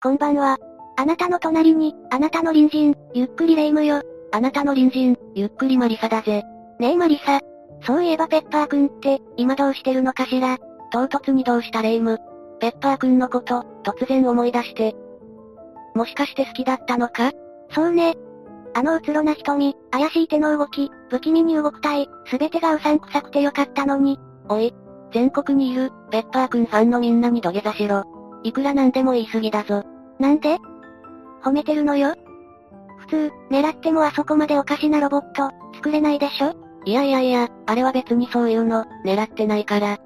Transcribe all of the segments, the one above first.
こんばんは。あなたの隣に、あなたの隣人、ゆっくりレ夢ムよ。あなたの隣人、ゆっくりマリサだぜ。ねえマリサ。そういえばペッパーくんって、今どうしてるのかしら？唐突にどうしたレ夢ム。ペッパーくんのこと、突然思い出して。もしかして好きだったのか？そうね。あのうつろな瞳、怪しい手の動き、不気味に動く体、すべてがうさんくさくてよかったのに。おい、全国にいる、ペッパーくんファンのみんなに土下座しろ。いくらなんでも言い過ぎだぞ。なんで？褒めてるのよ普通、狙ってもあそこまでおかしなロボット、作れないでしょ？いやいやいや、あれは別にそういうの、狙ってないから。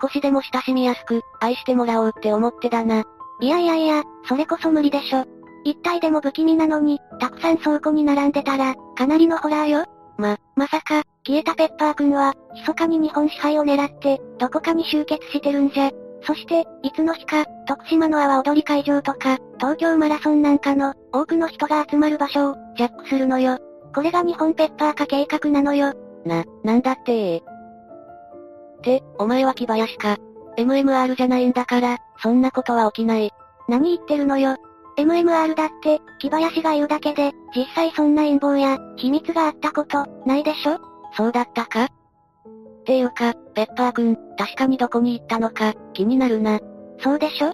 少しでも親しみやすく、愛してもらおうって思ってだな。いやいやいや、それこそ無理でしょ。一体でも不気味なのに、たくさん倉庫に並んでたら、かなりのホラーよ。ま、まさか、消えたペッパーくんは、密かに日本支配を狙って、どこかに集結してるんじゃ。そして、いつの日か、徳島の阿波踊り会場とか、東京マラソンなんかの、多くの人が集まる場所を、ジャックするのよ。これが日本ペッパー化計画なのよ。な、なんだってって、お前は木林か。MMR じゃないんだから、そんなことは起きない。何言ってるのよ。MMR だって、木林が言うだけで、実際そんな陰謀や、秘密があったこと、ないでしょそうだったかっていうか、ペッパーくん、確かにどこに行ったのか、気になるな。そうでしょ？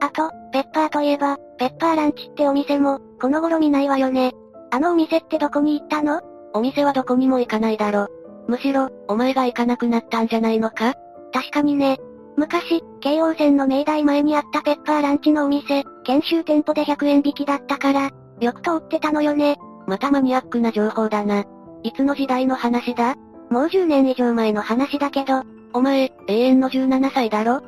あと、ペッパーといえば、ペッパーランチってお店も、この頃見ないわよね。あのお店ってどこに行ったの？お店はどこにも行かないだろ。むしろ、お前が行かなくなったんじゃないのか？確かにね。昔、京王線の明大前にあったペッパーランチのお店、研修店舗で100円引きだったから、よく通ってたのよね。またマニアックな情報だな。いつの時代の話だ？もう10年以上前の話だけど、お前、永遠の17歳だろ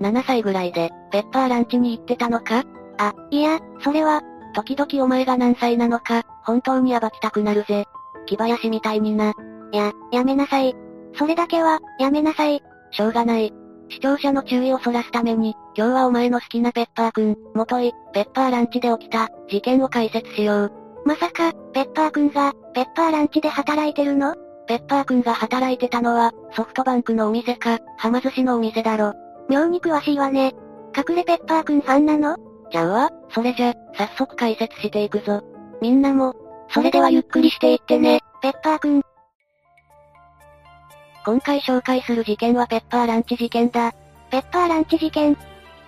?7 歳ぐらいで、ペッパーランチに行ってたのか？あ、いや、それは、時々お前が何歳なのか、本当に暴きたくなるぜ。木林みたいにな。や、やめなさい。それだけは、やめなさい。しょうがない。視聴者の注意をそらすために、今日はお前の好きなペッパーくん、もとい、ペッパーランチで起きた、事件を解説しよう。まさか、ペッパーくんが、ペッパーランチで働いてるの？ペッパーくんが働いてたのは、ソフトバンクのお店か、はま寿司のお店だろ。妙に詳しいわね。隠れペッパーくんファンなの？じゃあわ、それじゃ、早速解説していくぞ。みんなも、それではゆっくりしていってね、ペッパーくん。今回紹介する事件はペッパーランチ事件だ。ペッパーランチ事件。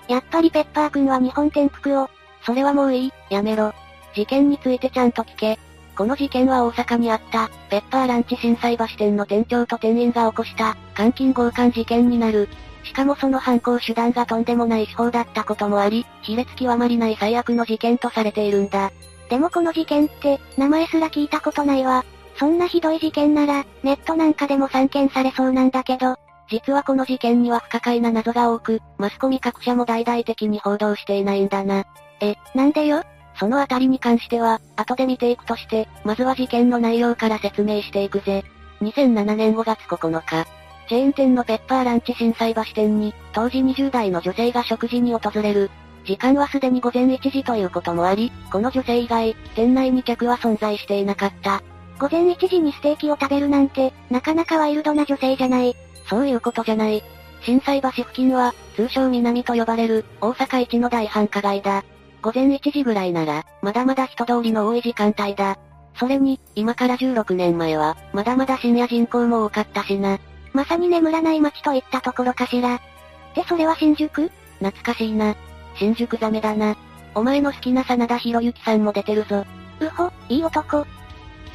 やっぱりペッパーくんは日本転覆を。それはもういい、やめろ。事件についてちゃんと聞け。この事件は大阪にあった、ペッパーランチ震災橋店の店長と店員が起こした、監禁強姦事件になる。しかもその犯行手段がとんでもない手法だったこともあり、卑劣極まりない最悪の事件とされているんだ。でもこの事件って、名前すら聞いたことないわ。そんなひどい事件なら、ネットなんかでも散見されそうなんだけど、実はこの事件には不可解な謎が多く、マスコミ各社も大々的に報道していないんだな。え、なんでよそのあたりに関しては、後で見ていくとして、まずは事件の内容から説明していくぜ。2007年5月9日、チェーン店のペッパーランチ震災橋店に、当時20代の女性が食事に訪れる。時間はすでに午前1時ということもあり、この女性以外、店内に客は存在していなかった。午前1時にステーキを食べるなんて、なかなかワイルドな女性じゃない。そういうことじゃない。震災橋付近は、通称南と呼ばれる、大阪一の大繁華街だ。午前1時ぐらいなら、まだまだ人通りの多い時間帯だ。それに、今から16年前は、まだまだ深夜人口も多かったしな。まさに眠らない街といったところかしら。ってそれは新宿？懐かしいな。新宿ザメだな。お前の好きな真田広之さんも出てるぞ。うほ、いい男。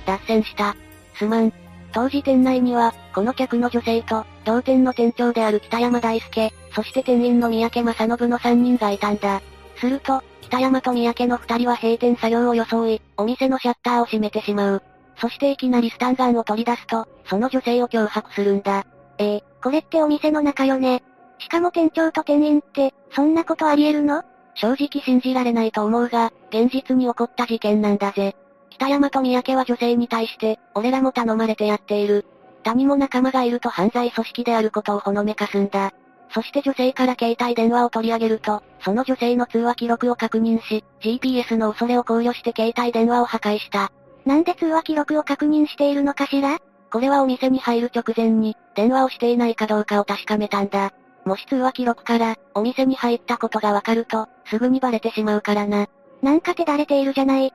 脱線した。すまん。当時店内には、この客の女性と、同店の店長である北山大輔、そして店員の三宅正信の3人がいたんだ。すると、北山と三宅の2人は閉店作業を装い、お店のシャッターを閉めてしまう。そしていきなりスタンガンを取り出すと、その女性を脅迫するんだ。えー、これってお店の中よね。しかも店長と店員って、そんなことあり得るの？正直信じられないと思うが、現実に起こった事件なんだぜ。北山と三宅は女性に対して、俺らも頼まれてやっている。他にも仲間がいると犯罪組織であることをほのめかすんだ。そして女性から携帯電話を取り上げると、その女性の通話記録を確認し、GPS の恐れを考慮して携帯電話を破壊した。なんで通話記録を確認しているのかしら？これはお店に入る直前に、電話をしていないかどうかを確かめたんだ。もし通話記録から、お店に入ったことがわかると、すぐにバレてしまうからな。なんか手だれているじゃない。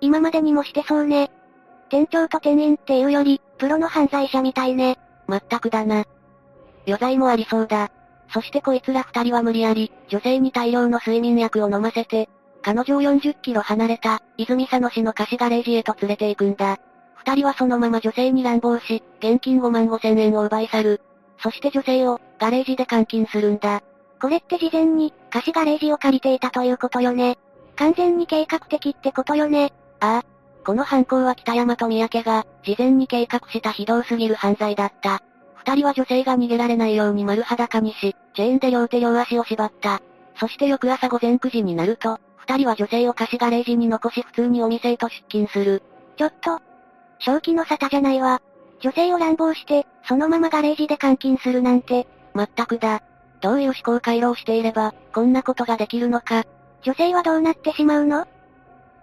今までにもしてそうね。店長と店員っていうより、プロの犯罪者みたいね。まったくだな。余罪もありそうだ。そしてこいつら二人は無理やり、女性に大量の睡眠薬を飲ませて、彼女を40キロ離れた、泉佐野市の貸しガレージへと連れて行くんだ。二人はそのまま女性に乱暴し、現金5万5千円を奪い去る。そして女性を、ガレージで監禁するんだ。これって事前に、貸しガレージを借りていたということよね。完全に計画的ってことよね。ああ。この犯行は北山と三宅が、事前に計画した非道すぎる犯罪だった。二人は女性が逃げられないように丸裸にし、チェーンで両手両足を縛った。そして翌朝午前9時になると、二人は女性を貸しガレージに残し普通にお店へと出勤する。ちょっと、正気の沙汰じゃないわ。女性を乱暴して、そのままガレージで監禁するなんて。まったくだ。どういう思考回路をしていれば、こんなことができるのか。女性はどうなってしまうの？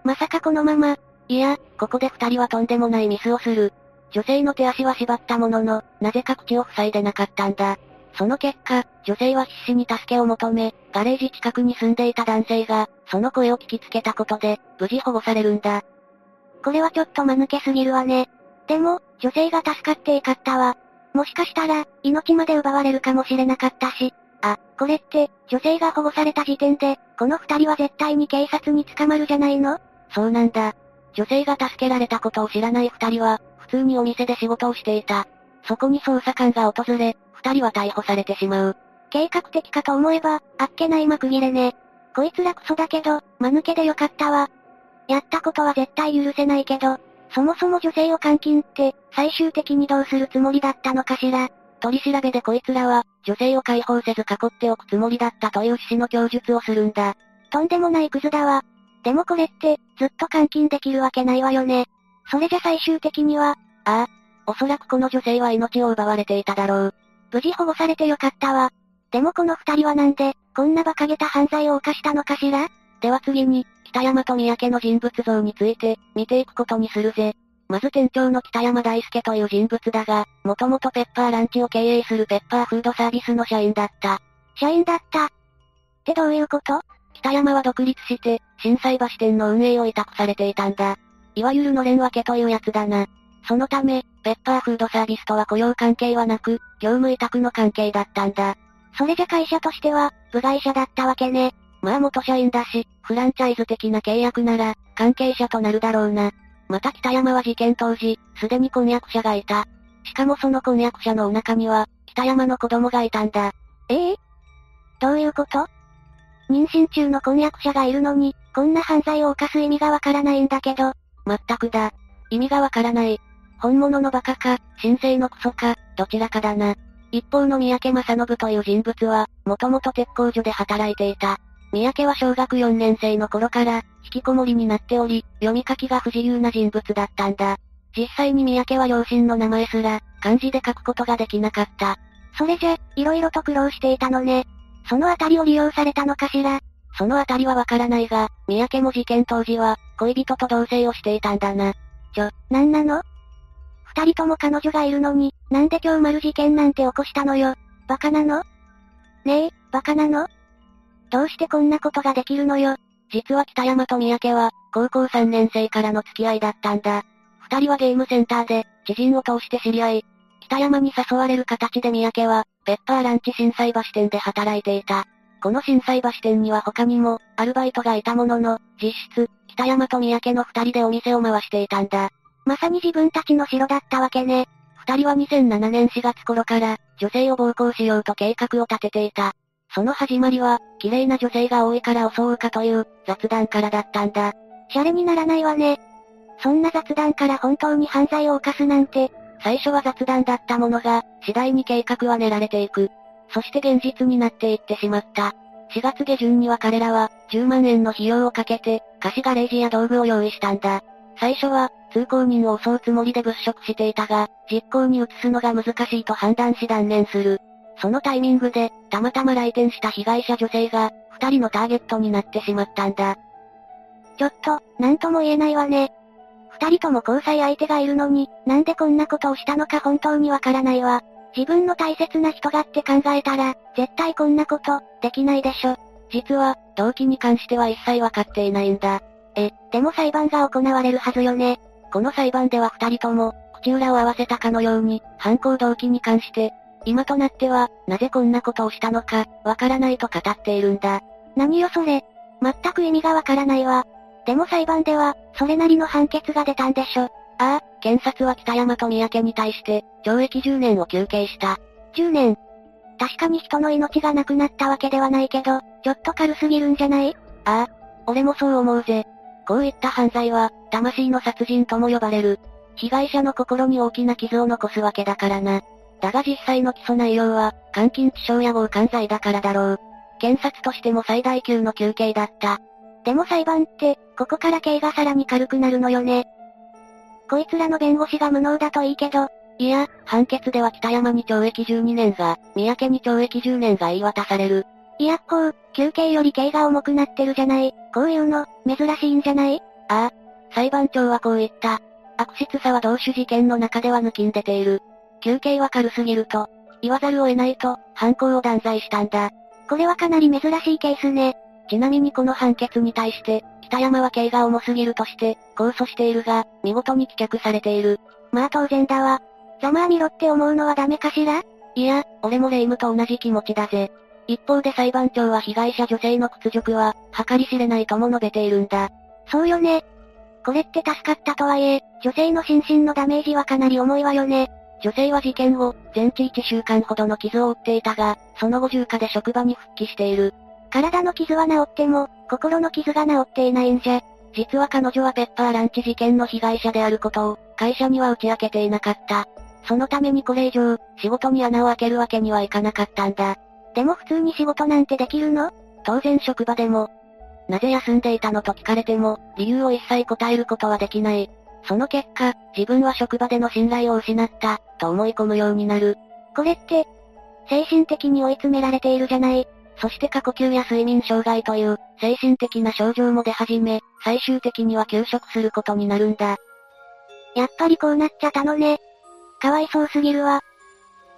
まさかこのまま。いや、ここで二人はとんでもないミスをする。女性の手足は縛ったものの、なぜか口を塞いでなかったんだ。その結果、女性は必死に助けを求め、ガレージ近くに住んでいた男性が、その声を聞きつけたことで、無事保護されるんだ。これはちょっと間抜けすぎるわね。でも、女性が助かっていかったわ。もしかしたら、命まで奪われるかもしれなかったし。あ、これって、女性が保護された時点で、この二人は絶対に警察に捕まるじゃないの？そうなんだ。女性が助けられたことを知らない二人は、通にお店で仕事をしていた。そこに捜査官が訪れ、二人は逮捕されてしまう。計画的かと思えば、あっけない幕切れね。こいつらクソだけど、間抜けでよかったわ。やったことは絶対許せないけど、そもそも女性を監禁って、最終的にどうするつもりだったのかしら。取り調べでこいつらは、女性を解放せず囲っておくつもりだったという趣旨の供述をするんだ。とんでもないクズだわ。でもこれって、ずっと監禁できるわけないわよね。それじゃ最終的には、ああ、おそらくこの女性は命を奪われていただろう。無事保護されてよかったわ。でもこの二人はなんで、こんな馬鹿げた犯罪を犯したのかしら？では次に、北山と三宅の人物像について、見ていくことにするぜ。まず店長の北山大輔という人物だが、もともとペッパーランチを経営するペッパーフードサービスの社員だった。社員だった。ってどういうこと？北山は独立して、震災橋店の運営を委託されていたんだ。いわゆるのれん分けというやつだな。そのため、ペッパーフードサービスとは雇用関係はなく、業務委託の関係だったんだ。それじゃ会社としては、部外者だったわけね。まあ元社員だし、フランチャイズ的な契約なら、関係者となるだろうな。また北山は事件当時、すでに婚約者がいた。しかもその婚約者のお腹には、北山の子供がいたんだ。ええ？どういうこと？妊娠中の婚約者がいるのに、こんな犯罪を犯す意味がわからないんだけど。まったくだ。意味がわからない。本物のバカか、神聖のクソか、どちらかだな。一方の三宅正信という人物は、もともと鉄工所で働いていた。三宅は小学4年生の頃から、引きこもりになっており、読み書きが不自由な人物だったんだ。実際に三宅は両親の名前すら、漢字で書くことができなかった。それじゃ、色々と苦労していたのね。そのあたりを利用されたのかしら？そのあたりはわからないが、三宅も事件当時は、恋人と同棲をしていたんだな。ちょ、なんなの？二人とも彼女がいるのに、なんで今日丸事件なんて起こしたのよ？バカなの？ねえ、バカなの？どうしてこんなことができるのよ？実は北山と三宅は、高校3年生からの付き合いだったんだ。二人はゲームセンターで、知人を通して知り合い、北山に誘われる形で三宅は、ペッパーランチ震災橋店で働いていた。この震災橋店には他にも、アルバイトがいたものの、実質、北山と三宅の二人でお店を回していたんだ。まさに自分たちの城だったわけね。二人は2007年4月頃から、女性を暴行しようと計画を立てていた。その始まりは、綺麗な女性が多いから襲うかという、雑談からだったんだ。シャレにならないわね。そんな雑談から本当に犯罪を犯すなんて。最初は雑談だったものが、次第に計画は練られていく。そして現実になっていってしまった。4月下旬には彼らは、10万円の費用をかけて、貸しガレージや道具を用意したんだ。最初は、通行人を襲うつもりで物色していたが、実行に移すのが難しいと判断し断念する。そのタイミングで、たまたま来店した被害者女性が、二人のターゲットになってしまったんだ。ちょっと、なんとも言えないわね。二人とも交際相手がいるのに、なんでこんなことをしたのか本当にわからないわ。自分の大切な人がって考えたら、絶対こんなこと、できないでしょ。実は、動機に関しては一切わかっていないんだ。え、でも裁判が行われるはずよね。この裁判では二人とも、口裏を合わせたかのように、犯行動機に関して、今となっては、なぜこんなことをしたのか、わからないと語っているんだ。何よそれ。全く意味がわからないわ。でも裁判では、それなりの判決が出たんでしょ。ああ、検察は北山と三宅に対して、懲役10年を求刑した。10年確かに人の命がなくなったわけではないけど、ちょっと軽すぎるんじゃない？ああ、俺もそう思うぜ。こういった犯罪は、魂の殺人とも呼ばれる。被害者の心に大きな傷を残すわけだからな。だが実際の起訴内容は、監禁致傷や強姦罪だからだろう。検察としても最大級の求刑だった。でも裁判って、ここから刑がさらに軽くなるのよね。こいつらの弁護士が無能だといいけど、いや、判決では北山に懲役12年が、三宅に懲役10年が言い渡される。いや、こう、休刑より刑が重くなってるじゃない。こういうの、珍しいんじゃない？ああ。裁判長はこう言った。悪質さは同種事件の中では抜きん出ている。休刑は軽すぎると、言わざるを得ないと、犯行を断罪したんだ。これはかなり珍しいケースね。ちなみにこの判決に対して、北山は刑が重すぎるとして、控訴しているが、見事に棄却されている。まあ当然だわ。ざまあみろって思うのはダメかしら？いや、俺もレイムと同じ気持ちだぜ。一方で裁判長は被害者女性の屈辱は、計り知れないとも述べているんだ。そうよね。これって助かったとはいえ、女性の心身のダメージはかなり重いわよね。女性は事件後、全治1週間ほどの傷を負っていたが、その後重化で職場に復帰している。体の傷は治っても、心の傷が治っていないんじゃ。実は彼女はペッパーランチ事件の被害者であることを、会社には打ち明けていなかった。そのためにこれ以上、仕事に穴を開けるわけにはいかなかったんだ。でも普通に仕事なんてできるの？当然職場でも。なぜ休んでいたのと聞かれても、理由を一切答えることはできない。その結果、自分は職場での信頼を失った、と思い込むようになる。これって、精神的に追い詰められているじゃない。そして過呼吸や睡眠障害という、精神的な症状も出始め、最終的には休職することになるんだ。やっぱりこうなっちゃったのね。かわいそうすぎるわ。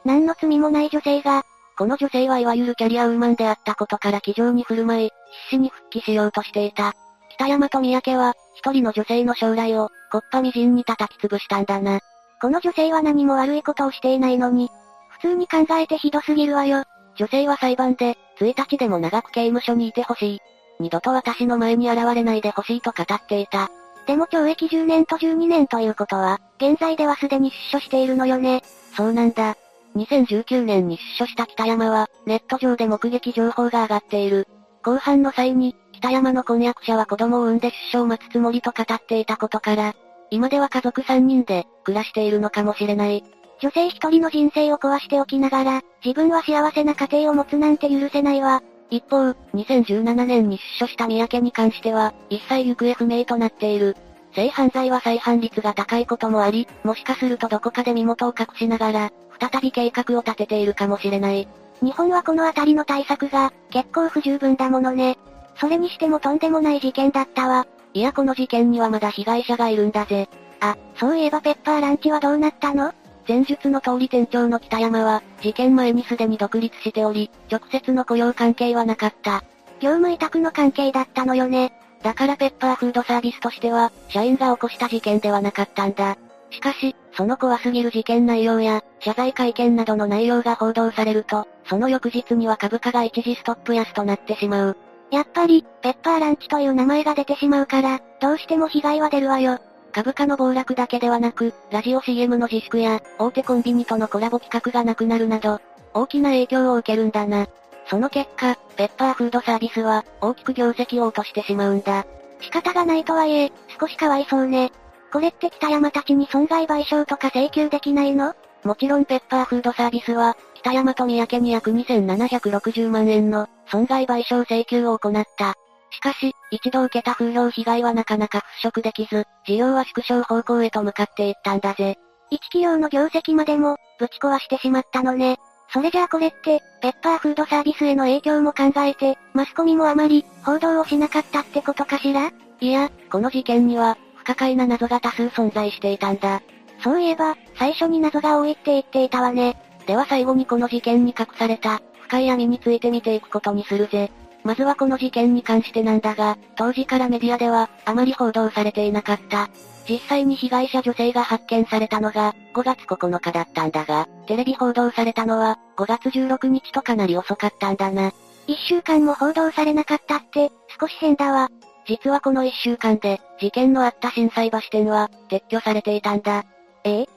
何の罪もない女性が、この女性はいわゆるキャリアウーマンであったことから気丈に振る舞い、必死に復帰しようとしていた。北山と三宅は、一人の女性の将来を、こっぱみじんに叩き潰したんだな。この女性は何も悪いことをしていないのに、普通に考えてひどすぎるわよ。女性は裁判で、1日でも長く刑務所にいてほしい。二度と私の前に現れないでほしいと語っていた。でも懲役10年と12年ということは、現在ではすでに出所しているのよね。そうなんだ。2019年に出所した北山は、ネット上で目撃情報が上がっている。後半の際に、北山の婚約者は子供を産んで出所を待つつもりと語っていたことから、今では家族3人で、暮らしているのかもしれない。女性一人の人生を壊しておきながら、自分は幸せな家庭を持つなんて許せないわ。一方、2017年に出所した三宅に関しては、一切行方不明となっている。性犯罪は再犯率が高いこともあり、もしかするとどこかで身元を隠しながら、再び計画を立てているかもしれない。日本はこのあたりの対策が、結構不十分だものね。それにしてもとんでもない事件だったわ。いやこの事件にはまだ被害者がいるんだぜ。あ、そういえばペッパーランチはどうなったの？前述の通り店長の北山は、事件前にすでに独立しており、直接の雇用関係はなかった。業務委託の関係だったのよね。だからペッパーフードサービスとしては、社員が起こした事件ではなかったんだ。しかし、その怖すぎる事件内容や、謝罪会見などの内容が報道されると、その翌日には株価が一時ストップ安となってしまう。やっぱり、ペッパーランチという名前が出てしまうから、どうしても被害は出るわよ。株価の暴落だけではなく、ラジオ CM の自粛や、大手コンビニとのコラボ企画がなくなるなど、大きな影響を受けるんだな。その結果、ペッパーフードサービスは、大きく業績を落としてしまうんだ。仕方がないとはいえ、少しかわいそうね。これって北山たちに損害賠償とか請求できないの？もちろんペッパーフードサービスは、北山と三宅に約2760万円の損害賠償請求を行った。しかし、一度受けた風評被害はなかなか払拭できず、事業は縮小方向へと向かっていったんだぜ。一企業の業績までも、ぶち壊してしまったのね。それじゃあこれって、ペッパーフードサービスへの影響も考えて、マスコミもあまり、報道をしなかったってことかしら？いや、この事件には、不可解な謎が多数存在していたんだ。そういえば、最初に謎が多いって言っていたわね。では最後にこの事件に隠された、深い闇について見ていくことにするぜ。まずはこの事件に関してなんだが、当時からメディアでは、あまり報道されていなかった。実際に被害者女性が発見されたのが、5月9日だったんだが、テレビ報道されたのは、5月16日とかなり遅かったんだな。一週間も報道されなかったって、少し変だわ。実はこの一週間で、事件のあった震災橋店は、撤去されていたんだ。ええ？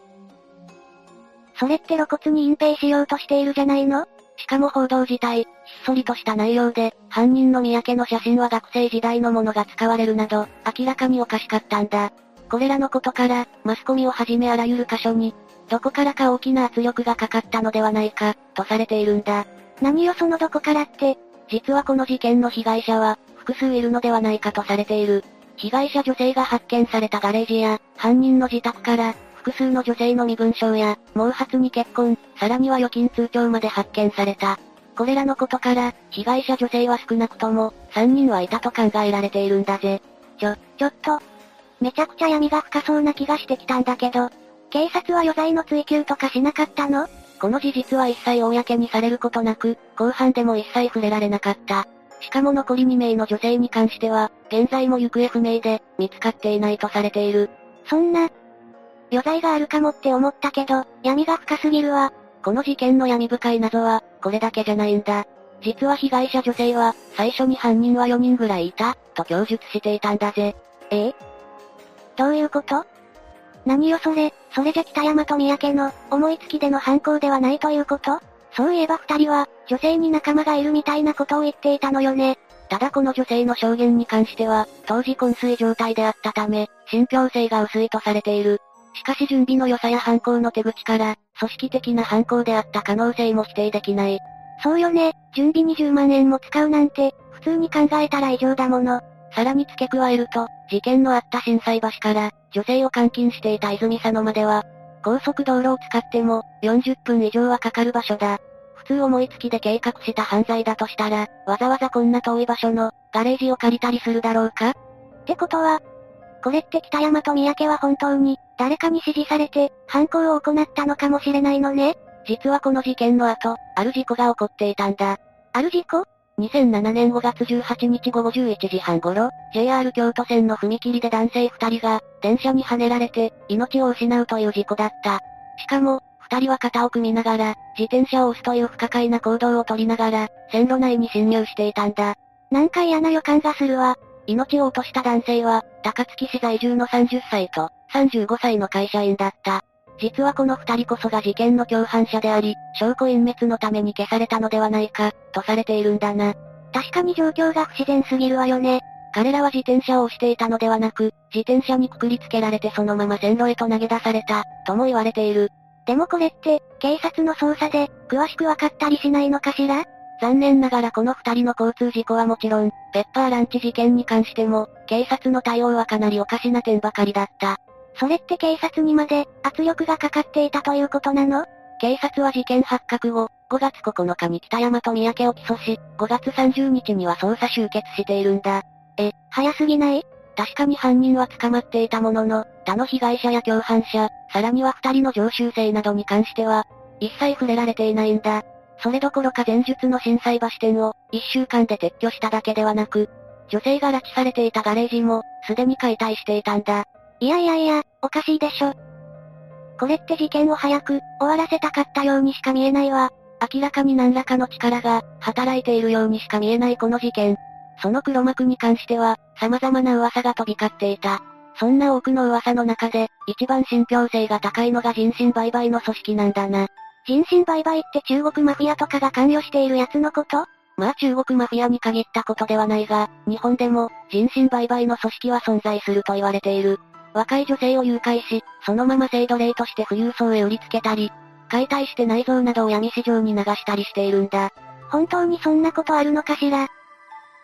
それって露骨に隠蔽しようとしているじゃないの？しかも報道自体、ひっそりとした内容で、犯人の三宅の写真は学生時代のものが使われるなど、明らかにおかしかったんだ。これらのことから、マスコミをはじめあらゆる箇所に、どこからか大きな圧力がかかったのではないか、とされているんだ。何よそのどこからって、実はこの事件の被害者は、複数いるのではないかとされている。被害者女性が発見されたガレージや、犯人の自宅から、複数の女性の身分証や、毛髪に結婚、さらには預金通帳まで発見された。これらのことから、被害者女性は少なくとも、3人はいたと考えられているんだぜ。ちょ、ちょっと、めちゃくちゃ闇が深そうな気がしてきたんだけど、警察は余罪の追及とかしなかったの？この事実は一切公にされることなく、後半でも一切触れられなかった。しかも残り2名の女性に関しては、現在も行方不明で、見つかっていないとされている。そんな、余罪があるかもって思ったけど、闇が深すぎるわ。この事件の闇深い謎は、これだけじゃないんだ。実は被害者女性は、最初に犯人は4人ぐらいいた、と供述していたんだぜ。え？えどういうこと？何よそれ、それじゃ北山と三宅の、思いつきでの犯行ではないということ？そういえば二人は、女性に仲間がいるみたいなことを言っていたのよね。ただこの女性の証言に関しては、当時昏睡状態であったため、信憑性が薄いとされている。しかし準備の良さや犯行の手口から、組織的な犯行であった可能性も否定できない。そうよね、準備20万円も使うなんて、普通に考えたら異常だもの。さらに付け加えると、事件のあった震災橋から、女性を監禁していた泉佐野までは、高速道路を使っても、40分以上はかかる場所だ。普通思いつきで計画した犯罪だとしたら、わざわざこんな遠い場所の、ガレージを借りたりするだろうか？ってことは、これって北山と三宅は本当に、誰かに指示されて、犯行を行ったのかもしれないのね？実はこの事件の後、ある事故が起こっていたんだ。ある事故 ?2007 年5月18日午後11時半頃、JR 京都線の踏切で男性2人が、電車にはねられて、命を失うという事故だった。しかも、二人は肩を組みながら、自転車を押すという不可解な行動をとりながら、線路内に侵入していたんだ。なんか嫌な予感がするわ。命を落とした男性は、高槻市在住の30歳と、35歳の会社員だった。実はこの二人こそが事件の共犯者であり、証拠隠滅のために消されたのではないか、とされているんだな。確かに状況が不自然すぎるわよね。彼らは自転車を押していたのではなく、自転車にくくりつけられてそのまま線路へと投げ出された、とも言われている。でもこれって、警察の捜査で、詳しくわかったりしないのかしら？残念ながらこの二人の交通事故はもちろん、ペッパーランチ事件に関しても、警察の対応はかなりおかしな点ばかりだった。それって警察にまで、圧力がかかっていたということなの？警察は事件発覚後、5月9日に北山と三宅を起訴し、5月30日には捜査終結しているんだ。え、早すぎない？確かに犯人は捕まっていたものの、他の被害者や共犯者、さらには二人の常習性などに関しては、一切触れられていないんだ。それどころか前述の震災橋店を、一週間で撤去しただけではなく、女性が拉致されていたガレージも、すでに解体していたんだ。いやいやいや、おかしいでしょ。これって事件を早く、終わらせたかったようにしか見えないわ。明らかに何らかの力が、働いているようにしか見えないこの事件。その黒幕に関しては、様々な噂が飛び交っていた。そんな多くの噂の中で、一番信憑性が高いのが人身売買の組織なんだな。人身売買って中国マフィアとかが関与しているやつのこと？まあ中国マフィアに限ったことではないが、日本でも、人身売買の組織は存在すると言われている。若い女性を誘拐し、そのまま性奴隷として富裕層へ売りつけたり、解体して内臓などを闇市場に流したりしているんだ。本当にそんなことあるのかしら？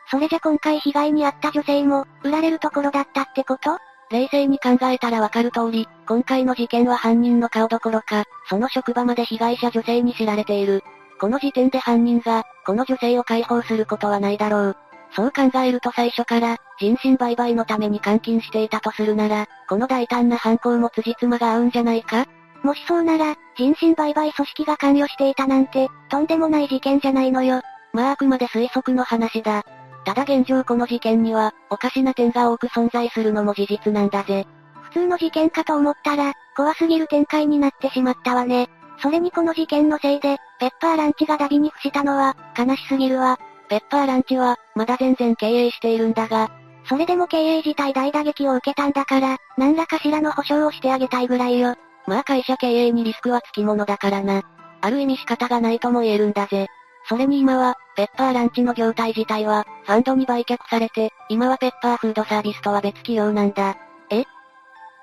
それじゃ今回被害に遭った女性も、売られるところだったってこと？冷静に考えたらわかる通り、今回の事件は犯人の顔どころか、その職場まで被害者女性に知られている。この時点で犯人が、この女性を解放することはないだろう。そう考えると最初から、人身売買のために監禁していたとするなら、この大胆な犯行も辻褄が合うんじゃないか？もしそうなら、人身売買組織が関与していたなんて、とんでもない事件じゃないのよ。まああくまで推測の話だ。ただ現状この事件には、おかしな点が多く存在するのも事実なんだぜ。普通の事件かと思ったら、怖すぎる展開になってしまったわね。それにこの事件のせいで、ペッパーランチがダビに付したのは、悲しすぎるわ。ペッパーランチは、まだ全然経営しているんだが、それでも経営自体大打撃を受けたんだから、何らかしらの保証をしてあげたいぐらいよ。まあ会社経営にリスクはつきものだからな。ある意味仕方がないとも言えるんだぜ。それに今は、ペッパーランチの業態自体は、ファンドに売却されて、今はペッパーフードサービスとは別企業なんだ。え？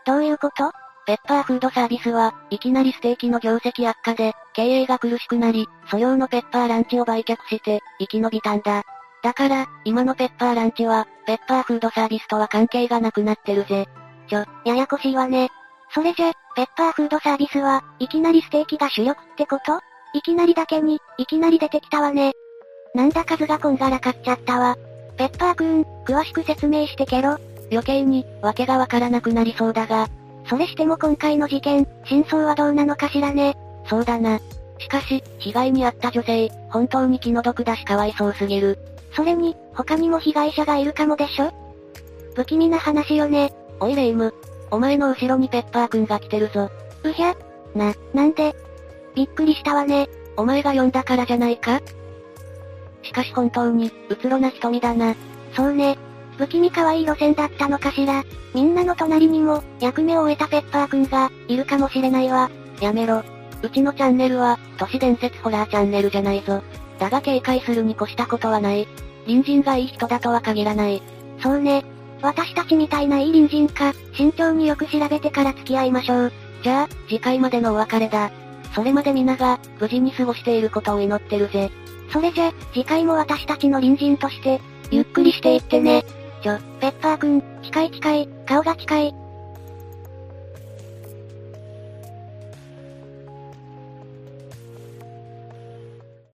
どういうこと？ペッパーフードサービスは、いきなりステーキの業績悪化で、経営が苦しくなり、素養のペッパーランチを売却して、生き延びたんだ。だから、今のペッパーランチは、ペッパーフードサービスとは関係がなくなってるぜ。ちょ、ややこしいわね。それじゃ、ペッパーフードサービスは、いきなりステーキが主力ってこと？いきなりだけに、いきなり出てきたわね。なんだ数がこんがらかっちゃったわ。ペッパーくん、詳しく説明してけろ。余計に、わけがわからなくなりそうだが、それしても今回の事件、真相はどうなのかしらね。そうだな。しかし、被害に遭った女性、本当に気の毒だしかわいそうすぎる。それに、他にも被害者がいるかもでしょ？不気味な話よね。おいレイム。お前の後ろにペッパーくんが来てるぞ。うひゃな、なんでびっくりしたわね。お前が呼んだからじゃないか？しかし本当に、うつろな瞳だな。そうね。不気味可愛い路線だったのかしら。みんなの隣にも、役目を終えたペッパーくんが、いるかもしれないわ。やめろ。うちのチャンネルは、都市伝説ホラーチャンネルじゃないぞ。だが警戒するに越したことはない。隣人がいい人だとは限らない。そうね。私たちみたいないい隣人か、慎重によく調べてから付き合いましょう。じゃあ、次回までのお別れだ。それまで皆が、無事に過ごしていることを祈ってるぜ。それじゃ、次回も私たちの隣人として、ゆっくりしていってね。ちょ、ペッパーくん、近い近い、顔が近い、